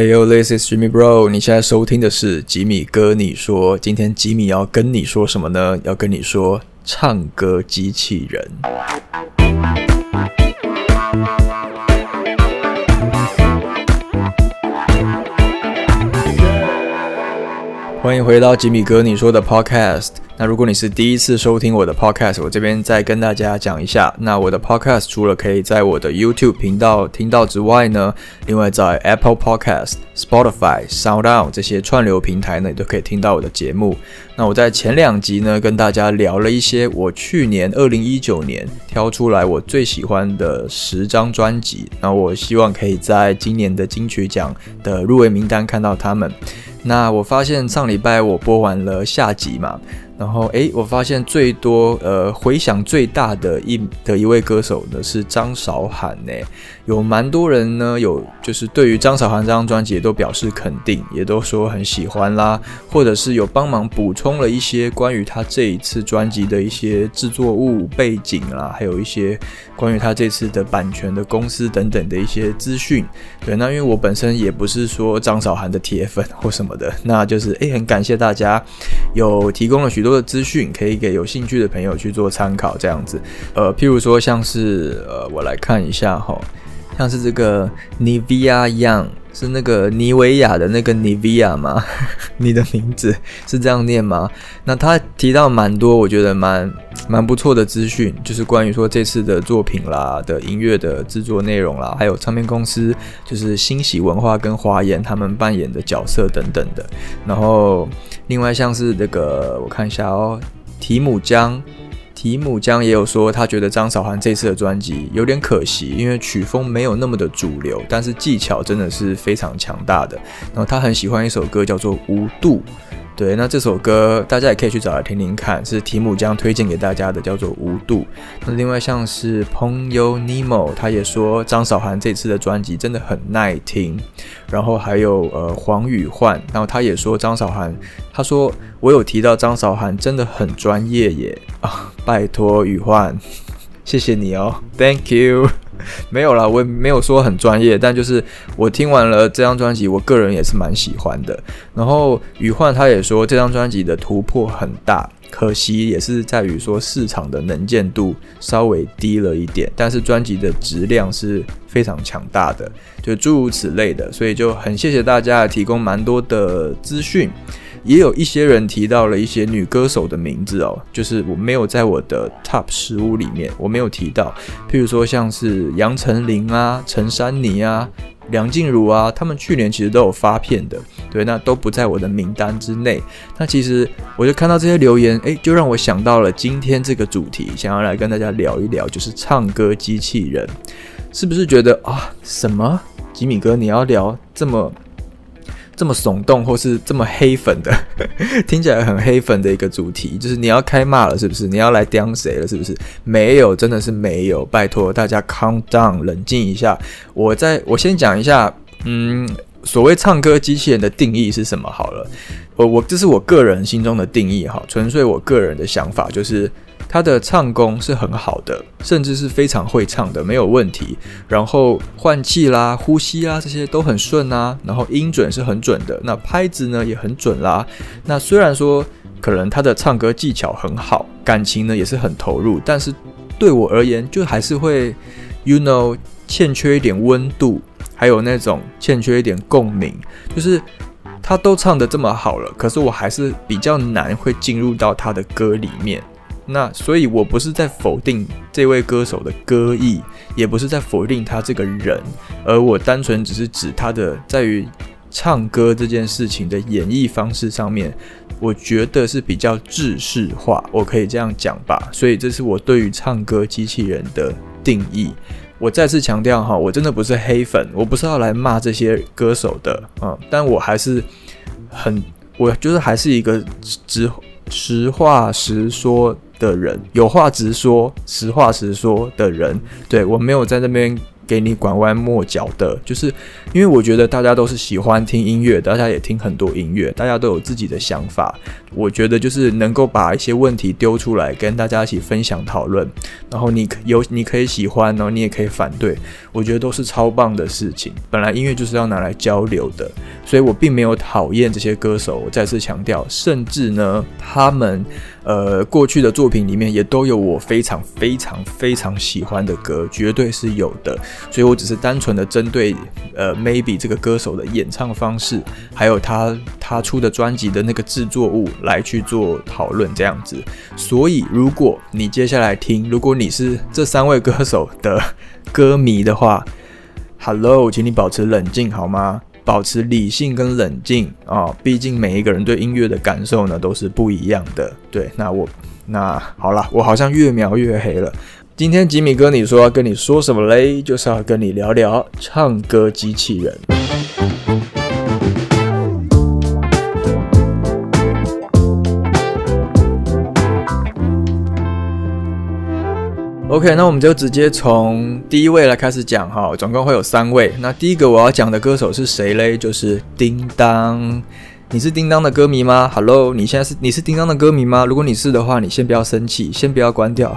Hey yo, this is Jimmy Bro。你现在收听的是吉米哥你说。今天吉米要跟你说什么呢？要跟你说唱歌机器人。欢迎回到吉米哥你说的 Podcast。那如果你是第一次收听我的 Podcast，我这边再跟大家讲一下。那我的 Podcast 除了可以在我的 YouTube 频道听到之外呢，另外在 Apple Podcast、Spotify、SoundOn 这些串流平台呢，也都可以听到我的节目。那我在前两集呢，跟大家聊了一些我去年二零一九年挑出来我最喜欢的十张专辑。那我希望可以在今年的金曲奖的入围名单看到他们。那我发现上礼拜我播完了下集嘛。然后，诶，我发现最多呃回响最大的一的一位歌手呢是张韶涵呢，有蛮多人呢有就是对于张韶涵这张专辑也都表示肯定，也都说很喜欢啦，或者是有帮忙补充了一些关于他这一次专辑的一些制作物背景啦，还有一些关于他这次的版权的公司等等的一些资讯。对，那因为我本身也不是说张韶涵的铁粉或什么的，那就是诶，很感谢大家有提供了许多。的资讯可以给有兴趣的朋友去做参考，这样子，呃，譬如说像是呃，我来看一下哈，像是这个 Nivea Young 是那个尼维亚的那个 Nivea 吗？你的名字是这样念吗？那他提到蛮多，我觉得蛮蛮不错的资讯，就是关于说这次的作品啦的音乐的制作内容啦，还有唱片公司就是欣喜文化跟华研他们扮演的角色等等的，然后。另外像是这个，我看一下哦，提姆江，提姆江也有说，他觉得张韶涵这次的专辑有点可惜，因为曲风没有那么的主流，但是技巧真的是非常强大的。然后他很喜欢一首歌，叫做《无度》。对，那这首歌大家也可以去找来听听看，是提姆将推荐给大家的，叫做《无度》。那另外像是朋友 Nemo，他也说张韶涵这次的专辑真的很耐听。然后还有呃黄宇焕，然后他也说张韶涵，他说我有提到张韶涵真的很专业耶啊，拜托宇焕，谢谢你哦，Thank you。没有啦，我也没有说很专业，但就是我听完了这张专辑，我个人也是蛮喜欢的。然后宇焕他也说这张专辑的突破很大，可惜也是在于说市场的能见度稍微低了一点，但是专辑的质量是非常强大的，就诸如此类的，所以就很谢谢大家提供蛮多的资讯。也有一些人提到了一些女歌手的名字哦，就是我没有在我的 Top 十五里面，我没有提到。譬如说像是杨丞琳啊、陈珊妮啊、梁静茹啊，他们去年其实都有发片的，对，那都不在我的名单之内。那其实我就看到这些留言，诶，就让我想到了今天这个主题，想要来跟大家聊一聊，就是唱歌机器人，是不是觉得啊，什么吉米哥你要聊这么？这么耸动或是这么黑粉的，听起来很黑粉的一个主题，就是你要开骂了，是不是？你要来刁谁了，是不是？没有，真的是没有。拜托大家 calm down，冷静一下。我在我先讲一下，嗯，所谓唱歌机器人的定义是什么？好了，我我这是我个人心中的定义哈，纯粹我个人的想法就是。他的唱功是很好的，甚至是非常会唱的，没有问题。然后换气啦、呼吸啊这些都很顺啊。然后音准是很准的，那拍子呢也很准啦。那虽然说可能他的唱歌技巧很好，感情呢也是很投入，但是对我而言就还是会，you know，欠缺一点温度，还有那种欠缺一点共鸣。就是他都唱得这么好了，可是我还是比较难会进入到他的歌里面。那所以，我不是在否定这位歌手的歌艺，也不是在否定他这个人，而我单纯只是指他的在于唱歌这件事情的演绎方式上面，我觉得是比较制式化，我可以这样讲吧。所以，这是我对于唱歌机器人的定义。我再次强调哈，我真的不是黑粉，我不是要来骂这些歌手的啊，但我还是很，我就是还是一个直实话实说。的人有话直说，实话实说的人，对我没有在那边给你拐弯抹角的，就是因为我觉得大家都是喜欢听音乐，大家也听很多音乐，大家都有自己的想法。我觉得就是能够把一些问题丢出来，跟大家一起分享讨论，然后你有你可以喜欢，然后你也可以反对，我觉得都是超棒的事情。本来音乐就是要拿来交流的，所以我并没有讨厌这些歌手。我再次强调，甚至呢，他们。呃，过去的作品里面也都有我非常非常非常喜欢的歌，绝对是有的。所以我只是单纯的针对呃，maybe 这个歌手的演唱方式，还有他他出的专辑的那个制作物来去做讨论这样子。所以如果你接下来听，如果你是这三位歌手的歌迷的话，Hello，请你保持冷静好吗？保持理性跟冷静啊，毕竟每一个人对音乐的感受呢都是不一样的。对，那我那好了，我好像越描越黑了。今天吉米哥你说要跟你说什么嘞？就是要跟你聊聊唱歌机器人。OK，那我们就直接从第一位来开始讲哈，总共会有三位。那第一个我要讲的歌手是谁嘞？就是叮当。你是叮当的歌迷吗？Hello，你现在是你是叮当的歌迷吗？如果你是的话，你先不要生气，先不要关掉，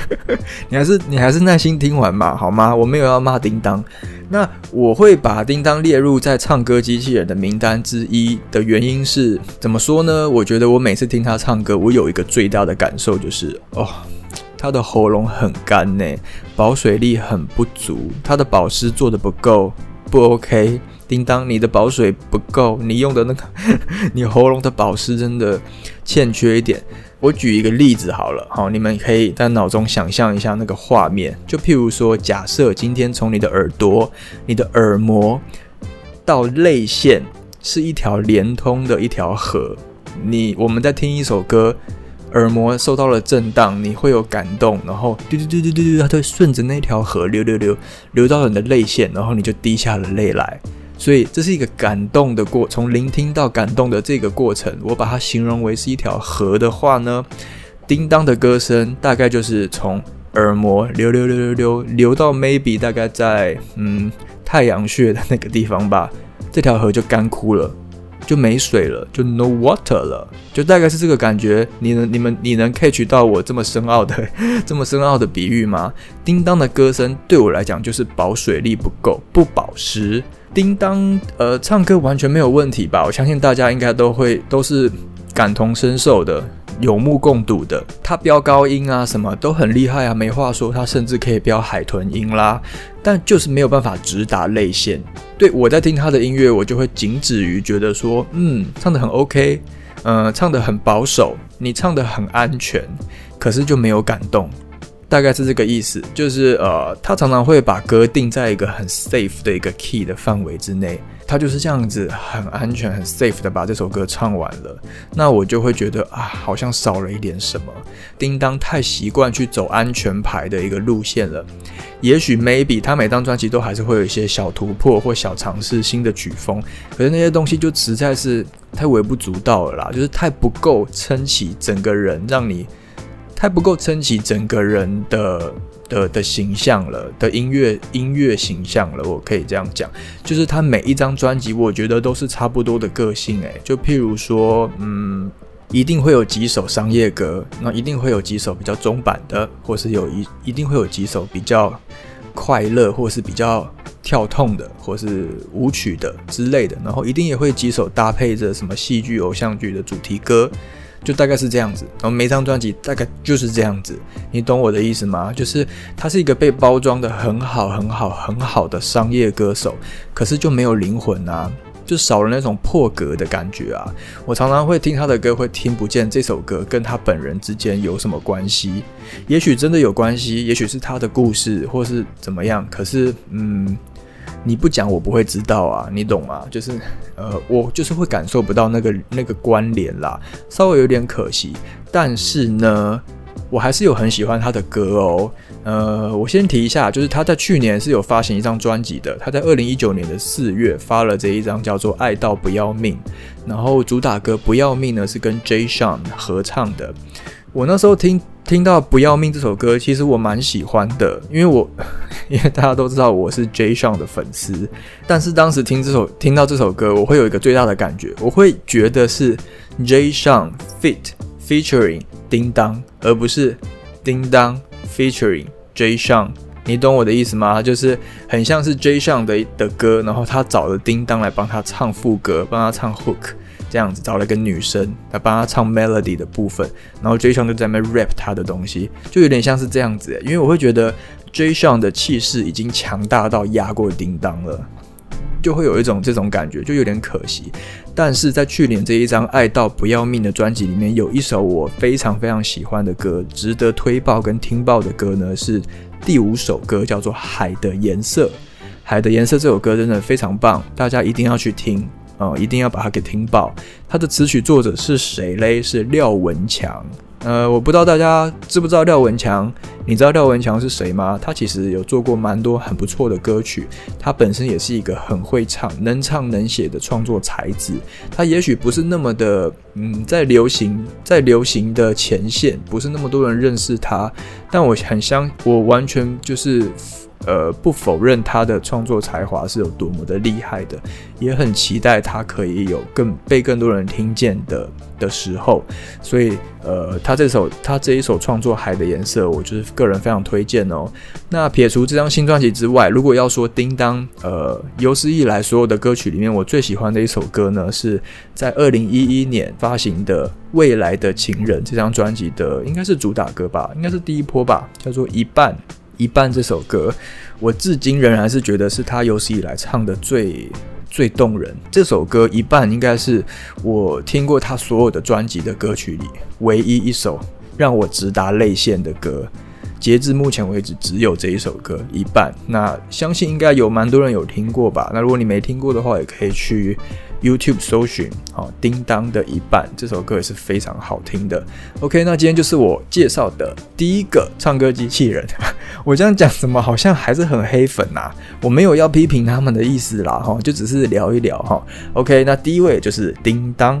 你还是你还是耐心听完吧，好吗？我没有要骂叮当。那我会把叮当列入在唱歌机器人的名单之一的原因是怎么说呢？我觉得我每次听他唱歌，我有一个最大的感受就是哦。他的喉咙很干呢，保水力很不足，他的保湿做的不够，不 OK。叮当，你的保水不够，你用的那个，你喉咙的保湿真的欠缺一点。我举一个例子好了，好，你们可以在脑中想象一下那个画面，就譬如说，假设今天从你的耳朵、你的耳膜到泪腺是一条连通的一条河，你我们在听一首歌。耳膜受到了震荡，你会有感动，然后嘟嘟嘟嘟嘟嘟，它会顺着那条河流流流流到你的泪腺，然后你就滴下了泪来。所以这是一个感动的过，从聆听到感动的这个过程，我把它形容为是一条河的话呢，叮当的歌声大概就是从耳膜流流流流流流到 maybe 大概在嗯太阳穴的那个地方吧，这条河就干枯了。就没水了，就 no water 了，就大概是这个感觉。你能、你们、你能 catch 到我这么深奥的、这么深奥的比喻吗？叮当的歌声对我来讲就是保水力不够，不保湿。叮当，呃，唱歌完全没有问题吧？我相信大家应该都会都是感同身受的。有目共睹的，他飙高音啊，什么都很厉害啊，没话说。他甚至可以飙海豚音啦，但就是没有办法直达泪腺。对我在听他的音乐，我就会仅止于觉得说，嗯，唱得很 OK，嗯，唱得很保守，你唱得很安全，可是就没有感动。大概是这个意思，就是呃，他常常会把歌定在一个很 safe 的一个 key 的范围之内，他就是这样子很安全、很 safe 的把这首歌唱完了。那我就会觉得啊，好像少了一点什么。叮当太习惯去走安全牌的一个路线了。也许 maybe 他每张专辑都还是会有一些小突破或小尝试新的曲风，可是那些东西就实在是太微不足道了啦，就是太不够撑起整个人，让你。还不够撑起整个人的的的形象了，的音乐音乐形象了，我可以这样讲，就是他每一张专辑，我觉得都是差不多的个性，诶，就譬如说，嗯，一定会有几首商业歌，那一定会有几首比较中版的，或是有一一定会有几首比较快乐，或是比较跳痛的，或是舞曲的之类的，然后一定也会几首搭配着什么戏剧、偶像剧的主题歌。就大概是这样子，然后每张专辑大概就是这样子，你懂我的意思吗？就是他是一个被包装的很好、很好、很好的商业歌手，可是就没有灵魂啊，就少了那种破格的感觉啊。我常常会听他的歌，会听不见这首歌跟他本人之间有什么关系。也许真的有关系，也许是他的故事，或是怎么样。可是，嗯。你不讲我不会知道啊，你懂吗？就是，呃，我就是会感受不到那个那个关联啦，稍微有点可惜。但是呢，我还是有很喜欢他的歌哦。呃，我先提一下，就是他在去年是有发行一张专辑的，他在二零一九年的四月发了这一张叫做《爱到不要命》，然后主打歌《不要命》呢是跟 Jay Sean 合唱的。我那时候听。听到《不要命》这首歌，其实我蛮喜欢的，因为我 因为大家都知道我是 Jay Sean 的粉丝，但是当时听这首听到这首歌，我会有一个最大的感觉，我会觉得是 Jay Sean Fit featuring 叮当，而不是叮当 featuring Jay Sean 你懂我的意思吗？就是很像是 Jay Sean 的的歌，然后他找了叮当来帮他唱副歌，帮他唱 Hook。这样子找了一个女生来帮他唱 melody 的部分，然后 J. s h a n 就在那 rap 他的东西，就有点像是这样子。因为我会觉得 J. s h a n 的气势已经强大到压过叮当了，就会有一种这种感觉，就有点可惜。但是在去年这一张爱到不要命的专辑里面，有一首我非常非常喜欢的歌，值得推爆跟听爆的歌呢，是第五首歌，叫做《海的颜色》。《海的颜色》这首歌真的非常棒，大家一定要去听。哦，一定要把它给听爆。它的词曲作者是谁嘞？是廖文强。呃，我不知道大家知不知道廖文强？你知道廖文强是谁吗？他其实有做过蛮多很不错的歌曲。他本身也是一个很会唱、能唱能写的创作才子。他也许不是那么的，嗯，在流行在流行的前线，不是那么多人认识他。但我很相，我完全就是。呃，不否认他的创作才华是有多么的厉害的，也很期待他可以有更被更多人听见的的时候。所以，呃，他这首他这一首创作《海的颜色》，我就是个人非常推荐哦。那撇除这张新专辑之外，如果要说叮当，呃，有史以来所有的歌曲里面，我最喜欢的一首歌呢，是在二零一一年发行的《未来的情人》这张专辑的，应该是主打歌吧，应该是第一波吧，叫做一半。一半这首歌，我至今仍然是觉得是他有史以来唱的最最动人。这首歌一半应该是我听过他所有的专辑的歌曲里唯一一首让我直达泪腺的歌。截至目前为止，只有这一首歌一半。那相信应该有蛮多人有听过吧？那如果你没听过的话，也可以去。YouTube 搜寻，好，叮当的一半这首歌也是非常好听的。OK，那今天就是我介绍的第一个唱歌机器人。我这样讲怎么好像还是很黑粉呐？我没有要批评他们的意思啦，哈，就只是聊一聊哈。OK，那第一位就是叮当。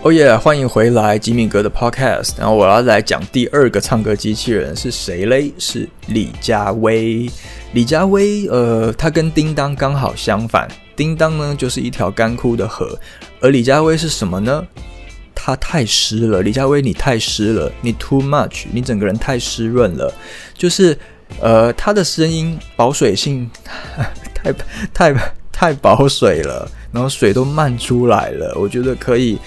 哦耶！欢迎回来吉米哥的 Podcast。然后我要来讲第二个唱歌机器人是谁嘞？是李佳薇。李佳薇，呃，他跟叮当刚好相反。叮当呢，就是一条干枯的河，而李佳薇是什么呢？他太湿了。李佳薇，你太湿了，你 too much，你整个人太湿润了。就是，呃，他的声音保水性 太太太保水了。然后水都漫出来了，我觉得可以，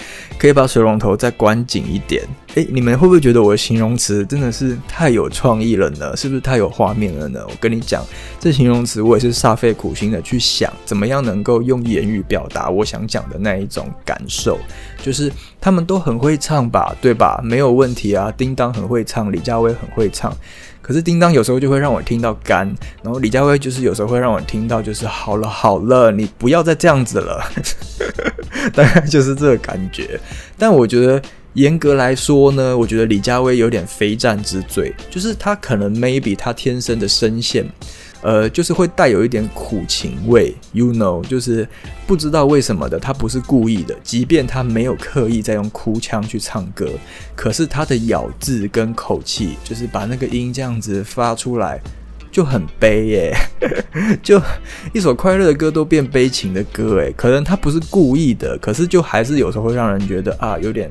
可以把水龙头再关紧一点。诶，你们会不会觉得我的形容词真的是太有创意了呢？是不是太有画面了呢？我跟你讲，这形容词我也是煞费苦心的去想，怎么样能够用言语表达我想讲的那一种感受。就是他们都很会唱吧，对吧？没有问题啊。叮当很会唱，李佳薇很会唱。可是叮当有时候就会让我听到干，然后李佳薇就是有时候会让我听到就是好了好了，你不要再这样子了，大概就是这个感觉。但我觉得严格来说呢，我觉得李佳薇有点非战之罪，就是她可能 maybe 她天生的声线。呃，就是会带有一点苦情味，you know，就是不知道为什么的，她不是故意的，即便她没有刻意在用哭腔去唱歌，可是她的咬字跟口气，就是把那个音这样子发出来，就很悲耶，就一首快乐的歌都变悲情的歌，诶，可能他不是故意的，可是就还是有时候会让人觉得啊，有点。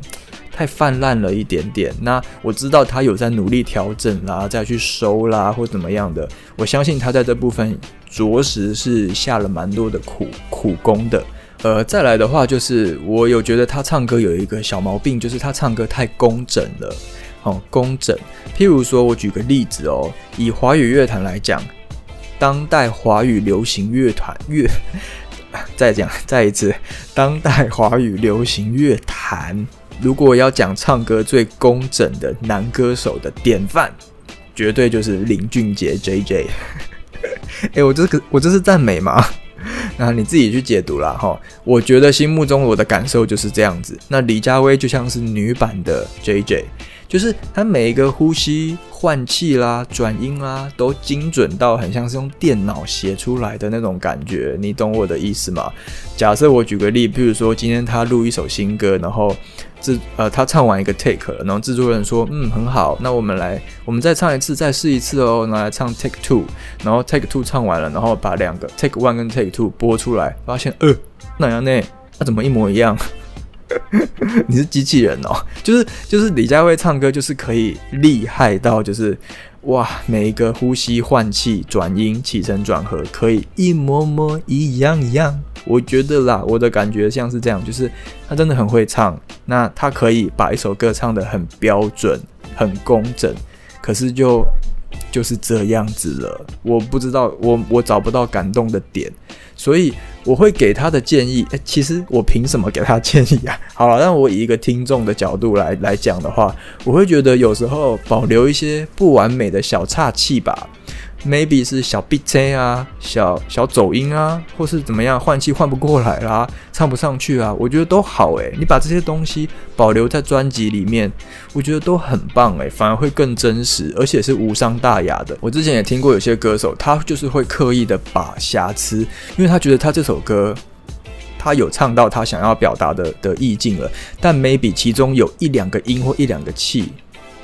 太泛滥了一点点。那我知道他有在努力调整啦，再去收啦，或怎么样的。我相信他在这部分着实是下了蛮多的苦苦功的。呃，再来的话就是我有觉得他唱歌有一个小毛病，就是他唱歌太工整了。哦，工整。譬如说，我举个例子哦，以华语乐坛来讲，当代华语流行乐团乐，再讲再一次，当代华语流行乐坛。如果要讲唱歌最工整的男歌手的典范，绝对就是林俊杰 J J。哎，我这个我这是赞美吗？那你自己去解读啦哈。我觉得心目中我的感受就是这样子。那李佳薇就像是女版的 J J。就是它每一个呼吸换气啦、转音啦，都精准到很像是用电脑写出来的那种感觉，你懂我的意思吗？假设我举个例，譬如说今天他录一首新歌，然后制呃他唱完一个 take 了，然后制作人说嗯很好，那我们来我们再唱一次，再试一次哦，拿来唱 take two，然后 take two 唱完了，然后把两个 take one 跟 take two 播出来，发现呃那样呢？那怎么一模一样？你是机器人哦，就是就是李佳薇唱歌就是可以厉害到就是哇，每一个呼吸换气转音起承转合可以一模模一样一样，我觉得啦，我的感觉像是这样，就是他真的很会唱，那他可以把一首歌唱得很标准、很工整，可是就就是这样子了，我不知道我我找不到感动的点。所以我会给他的建议，诶，其实我凭什么给他建议啊？好了，让我以一个听众的角度来来讲的话，我会觉得有时候保留一些不完美的小岔气吧。Maybe 是小 B J 啊，小小走音啊，或是怎么样换气换不过来啦，唱不上去啊，我觉得都好诶。你把这些东西保留在专辑里面，我觉得都很棒诶，反而会更真实，而且是无伤大雅的。我之前也听过有些歌手，他就是会刻意的把瑕疵，因为他觉得他这首歌他有唱到他想要表达的的意境了，但 maybe 其中有一两个音或一两个气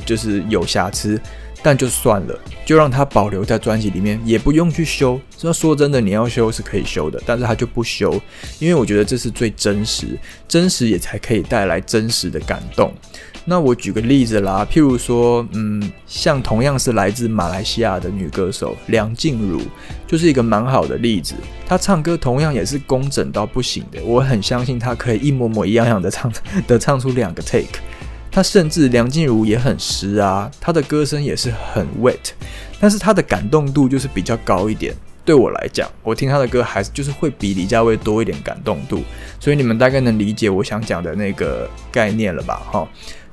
就是有瑕疵。但就算了，就让它保留在专辑里面，也不用去修。这说真的，你要修是可以修的，但是他就不修，因为我觉得这是最真实，真实也才可以带来真实的感动。那我举个例子啦，譬如说，嗯，像同样是来自马来西亚的女歌手梁静茹，就是一个蛮好的例子。她唱歌同样也是工整到不行的，我很相信她可以一模模一样样的唱 的唱出两个 take。他甚至梁静茹也很湿啊，她的歌声也是很 wet，但是她的感动度就是比较高一点。对我来讲，我听她的歌还是就是会比李佳薇多一点感动度，所以你们大概能理解我想讲的那个概念了吧？哈，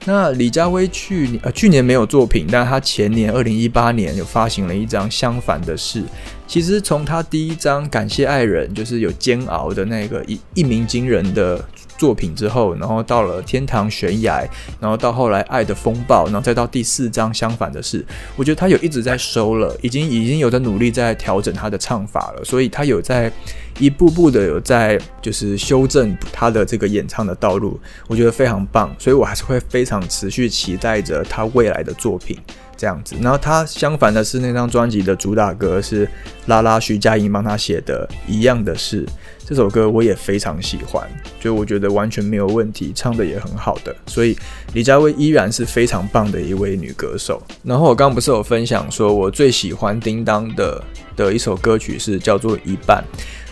那李佳薇去年呃去年没有作品，但她前年二零一八年有发行了一张《相反的事》。其实从她第一张《感谢爱人》就是有煎熬的那个一一鸣惊人的。作品之后，然后到了天堂悬崖，然后到后来爱的风暴，然后再到第四章相反的事，我觉得他有一直在收了，已经已经有在努力在调整他的唱法了，所以他有在一步步的有在就是修正他的这个演唱的道路，我觉得非常棒，所以我还是会非常持续期待着他未来的作品。这样子，然后他相反的是那张专辑的主打歌是拉拉徐佳莹帮他写的一样的事，这首歌我也非常喜欢，就我觉得完全没有问题，唱的也很好的，所以李佳薇依然是非常棒的一位女歌手。然后我刚刚不是有分享说我最喜欢叮当的的一首歌曲是叫做一半。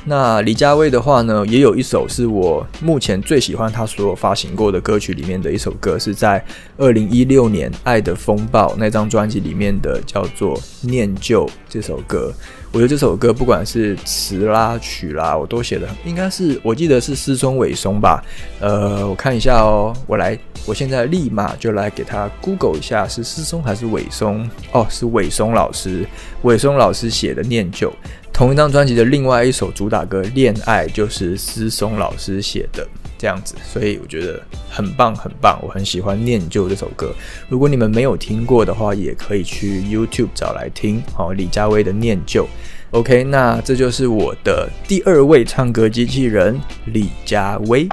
那李佳薇的话呢，也有一首是我目前最喜欢她所有发行过的歌曲里面的一首歌，是在二零一六年《爱的风暴》那张专辑里面的，叫做《念旧》这首歌。我觉得这首歌不管是词啦曲啦，我都写的应该是我记得是思松尾松吧。呃，我看一下哦，我来，我现在立马就来给他 Google 一下，是思松还是尾松？哦，是尾松老师，尾松老师写的《念旧》。同一张专辑的另外一首主打歌《恋爱》就是思松老师写的，这样子，所以我觉得很棒很棒，我很喜欢《念旧》这首歌。如果你们没有听过的话，也可以去 YouTube 找来听。好，李佳薇的《念旧》。OK，那这就是我的第二位唱歌机器人李佳薇。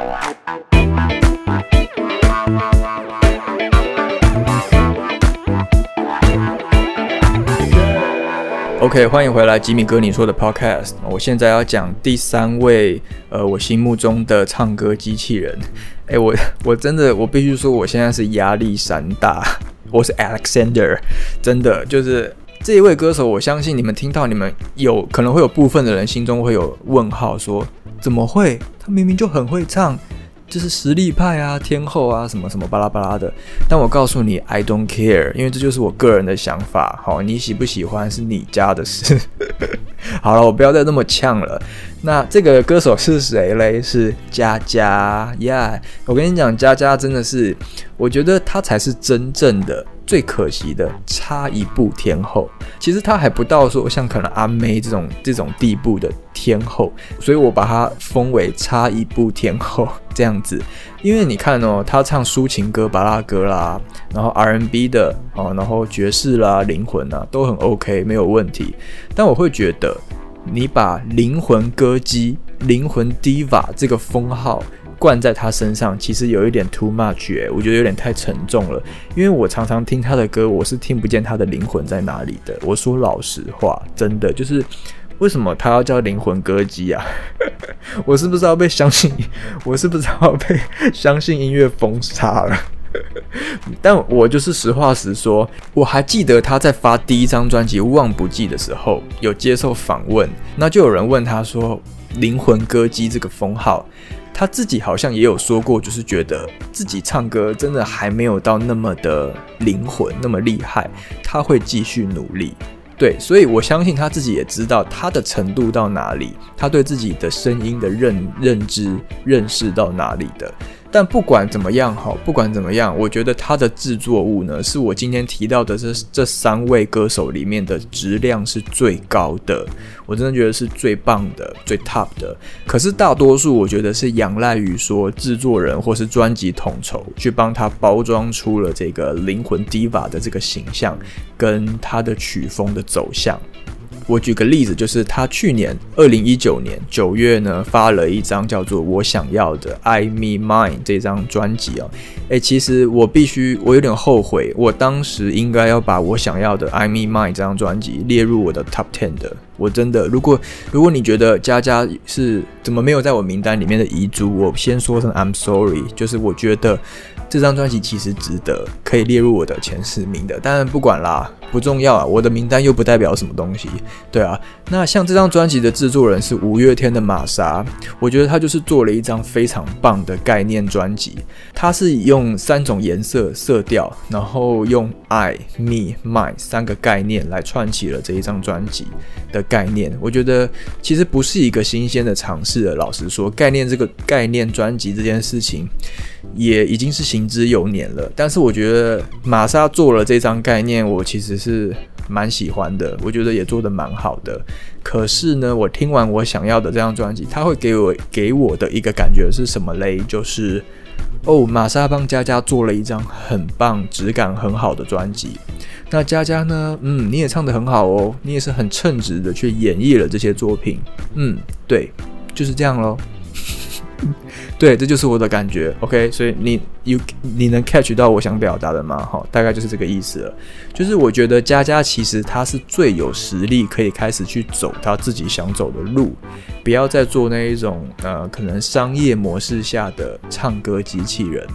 OK，欢迎回来，吉米哥你说的 Podcast。我现在要讲第三位，呃，我心目中的唱歌机器人。哎，我我真的，我必须说，我现在是压力山大。我是 Alexander，真的就是这一位歌手，我相信你们听到，你们有可能会有部分的人心中会有问号，说怎么会？他明明就很会唱。就是实力派啊，天后啊，什么什么巴拉巴拉的。但我告诉你，I don't care，因为这就是我个人的想法。好，你喜不喜欢是你家的事。好了，我不要再那么呛了。那这个歌手是谁嘞？是佳佳呀！我跟你讲，佳佳真的是，我觉得她才是真正的最可惜的差一步天后。其实她还不到说像可能阿妹这种这种地步的天后，所以我把她封为差一步天后这样子。因为你看哦，她唱抒情歌、巴拉歌啦，然后 R&B 的哦，然后爵士啦、灵魂啊，都很 OK，没有问题。但我会觉得。你把灵魂歌姬、灵魂 diva 这个封号冠在他身上，其实有一点 too much 哎，我觉得有点太沉重了。因为我常常听他的歌，我是听不见他的灵魂在哪里的。我说老实话，真的就是为什么他要叫灵魂歌姬啊？我是不是要被相信？我是不是要被相信音乐封杀了？但我就是实话实说，我还记得他在发第一张专辑《忘不记》的时候，有接受访问，那就有人问他说：“灵魂歌姬这个封号，他自己好像也有说过，就是觉得自己唱歌真的还没有到那么的灵魂那么厉害，他会继续努力。”对，所以我相信他自己也知道他的程度到哪里，他对自己的声音的认认知、认识到哪里的。但不管怎么样，哈，不管怎么样，我觉得他的制作物呢，是我今天提到的这这三位歌手里面的质量是最高的，我真的觉得是最棒的、最 top 的。可是大多数我觉得是仰赖于说制作人或是专辑统筹去帮他包装出了这个灵魂 diva 的这个形象，跟他的曲风的走向。我举个例子，就是他去年二零一九年九月呢发了一张叫做《我想要的 I Me Mine》这张专辑哦。诶，其实我必须，我有点后悔，我当时应该要把我想要的《I Me Mine》这张专辑列入我的 Top Ten 的。我真的，如果如果你觉得佳佳是怎么没有在我名单里面的遗珠，我先说声 I'm sorry，就是我觉得。这张专辑其实值得可以列入我的前十名的，但不管啦，不重要啊。我的名单又不代表什么东西，对啊。那像这张专辑的制作人是五月天的玛莎，我觉得他就是做了一张非常棒的概念专辑。他是用三种颜色色调，然后用 I、Me、My 三个概念来串起了这一张专辑的概念。我觉得其实不是一个新鲜的尝试了。老实说，概念这个概念专辑这件事情。也已经是行之有年了，但是我觉得玛莎做了这张概念，我其实是蛮喜欢的，我觉得也做的蛮好的。可是呢，我听完我想要的这张专辑，他会给我给我的一个感觉是什么嘞？就是哦，玛莎帮佳佳做了一张很棒、质感很好的专辑。那佳佳呢？嗯，你也唱的很好哦，你也是很称职的去演绎了这些作品。嗯，对，就是这样喽。对，这就是我的感觉。OK，所以你 you 你能 catch 到我想表达的吗？哈，大概就是这个意思了。就是我觉得佳佳其实她是最有实力可以开始去走她自己想走的路，不要再做那一种呃可能商业模式下的唱歌机器人。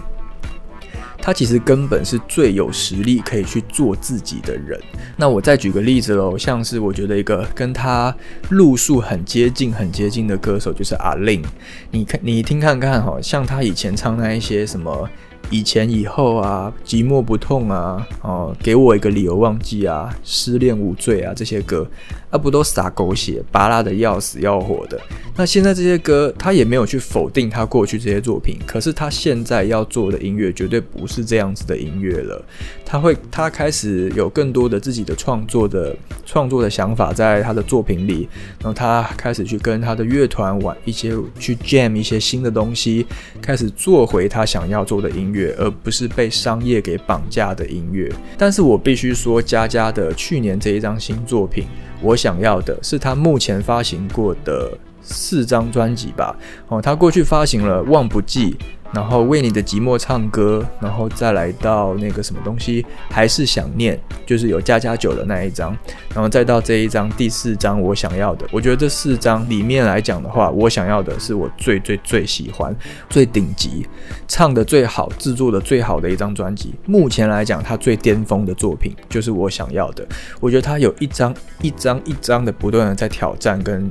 他其实根本是最有实力可以去做自己的人。那我再举个例子喽，像是我觉得一个跟他路数很接近、很接近的歌手就是阿令。你看，你听看看哈，像他以前唱那一些什么。以前以后啊，寂寞不痛啊，哦，给我一个理由忘记啊，失恋无罪啊，这些歌啊，不都撒狗血、拔拉的要死要活的？那现在这些歌，他也没有去否定他过去这些作品，可是他现在要做的音乐绝对不是这样子的音乐了。他会，他开始有更多的自己的创作的创作的想法在他的作品里，然后他开始去跟他的乐团玩一些，去 jam 一些新的东西，开始做回他想要做的音。乐，而不是被商业给绑架的音乐。但是我必须说，佳佳的去年这一张新作品，我想要的是他目前发行过的四张专辑吧。哦，他过去发行了《望不记》。然后为你的寂寞唱歌，然后再来到那个什么东西，还是想念，就是有加加酒的那一张，然后再到这一张第四张我想要的。我觉得这四张里面来讲的话，我想要的是我最最最喜欢、最顶级、唱的最好、制作的最好的一张专辑。目前来讲，它最巅峰的作品就是我想要的。我觉得它有一张一张一张的不断的在挑战跟。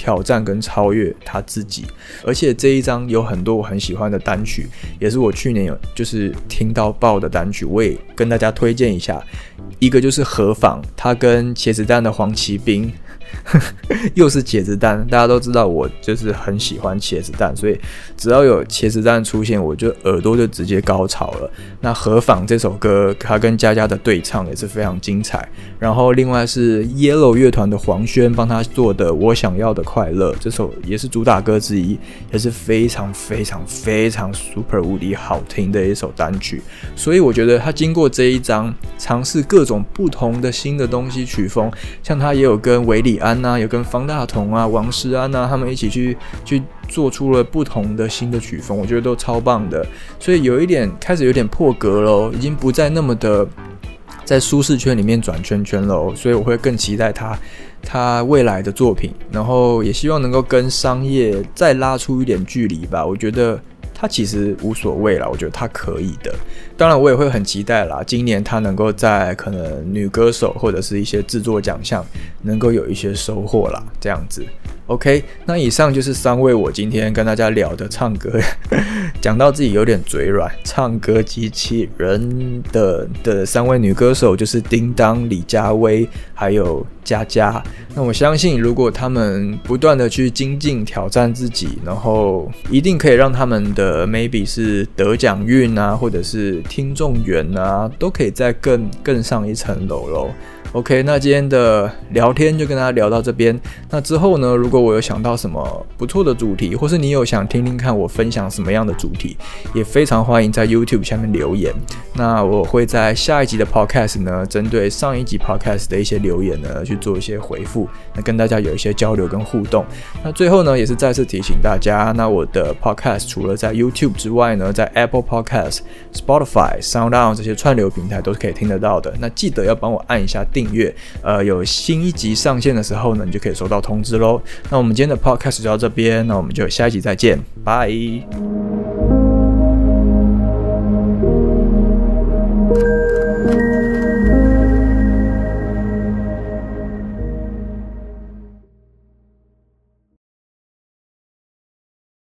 挑战跟超越他自己，而且这一张有很多我很喜欢的单曲，也是我去年有就是听到爆的单曲，我也跟大家推荐一下。一个就是何妨，他跟茄子蛋的黄奇兵 又是茄子蛋。大家都知道我就是很喜欢茄子蛋，所以只要有茄子蛋出现，我就耳朵就直接高潮了。那何妨这首歌，他跟佳佳的对唱也是非常精彩。然后另外是 Yellow 乐团的黄轩帮他做的《我想要的快乐》，这首也是主打歌之一，也是非常非常非常 super 无敌好听的一首单曲。所以我觉得他经过这一张尝试各种不同的新的东西曲风，像他也有跟韦礼安呐，有跟方大同啊、王诗安呐，他们一起去去做出了不同的新的曲风，我觉得都超棒的。所以有一点开始有点破格喽，已经不再那么的在舒适圈里面转圈圈喽。所以我会更期待他他未来的作品，然后也希望能够跟商业再拉出一点距离吧。我觉得。他其实无所谓啦，我觉得他可以的。当然，我也会很期待啦，今年他能够在可能女歌手或者是一些制作奖项能够有一些收获啦，这样子。OK，那以上就是三位我今天跟大家聊的唱歌，讲到自己有点嘴软，唱歌机器人的的三位女歌手就是叮当、李佳薇还有佳佳。那我相信，如果他们不断的去精进挑战自己，然后一定可以让他们的 maybe 是得奖运啊，或者是听众缘啊，都可以再更更上一层楼喽。OK，那今天的聊天就跟大家聊到这边。那之后呢，如果我有想到什么不错的主题，或是你有想听听看我分享什么样的主题，也非常欢迎在 YouTube 下面留言。那我会在下一集的 Podcast 呢，针对上一集 Podcast 的一些留言呢，去做一些回复，那跟大家有一些交流跟互动。那最后呢，也是再次提醒大家，那我的 Podcast 除了在 YouTube 之外呢，在 Apple Podcast、Spotify、SoundOn 这些串流平台都是可以听得到的。那记得要帮我按一下订。订阅，呃，有新一集上线的时候呢，你就可以收到通知喽。那我们今天的 podcast 就到这边，那我们就下一集再见，拜。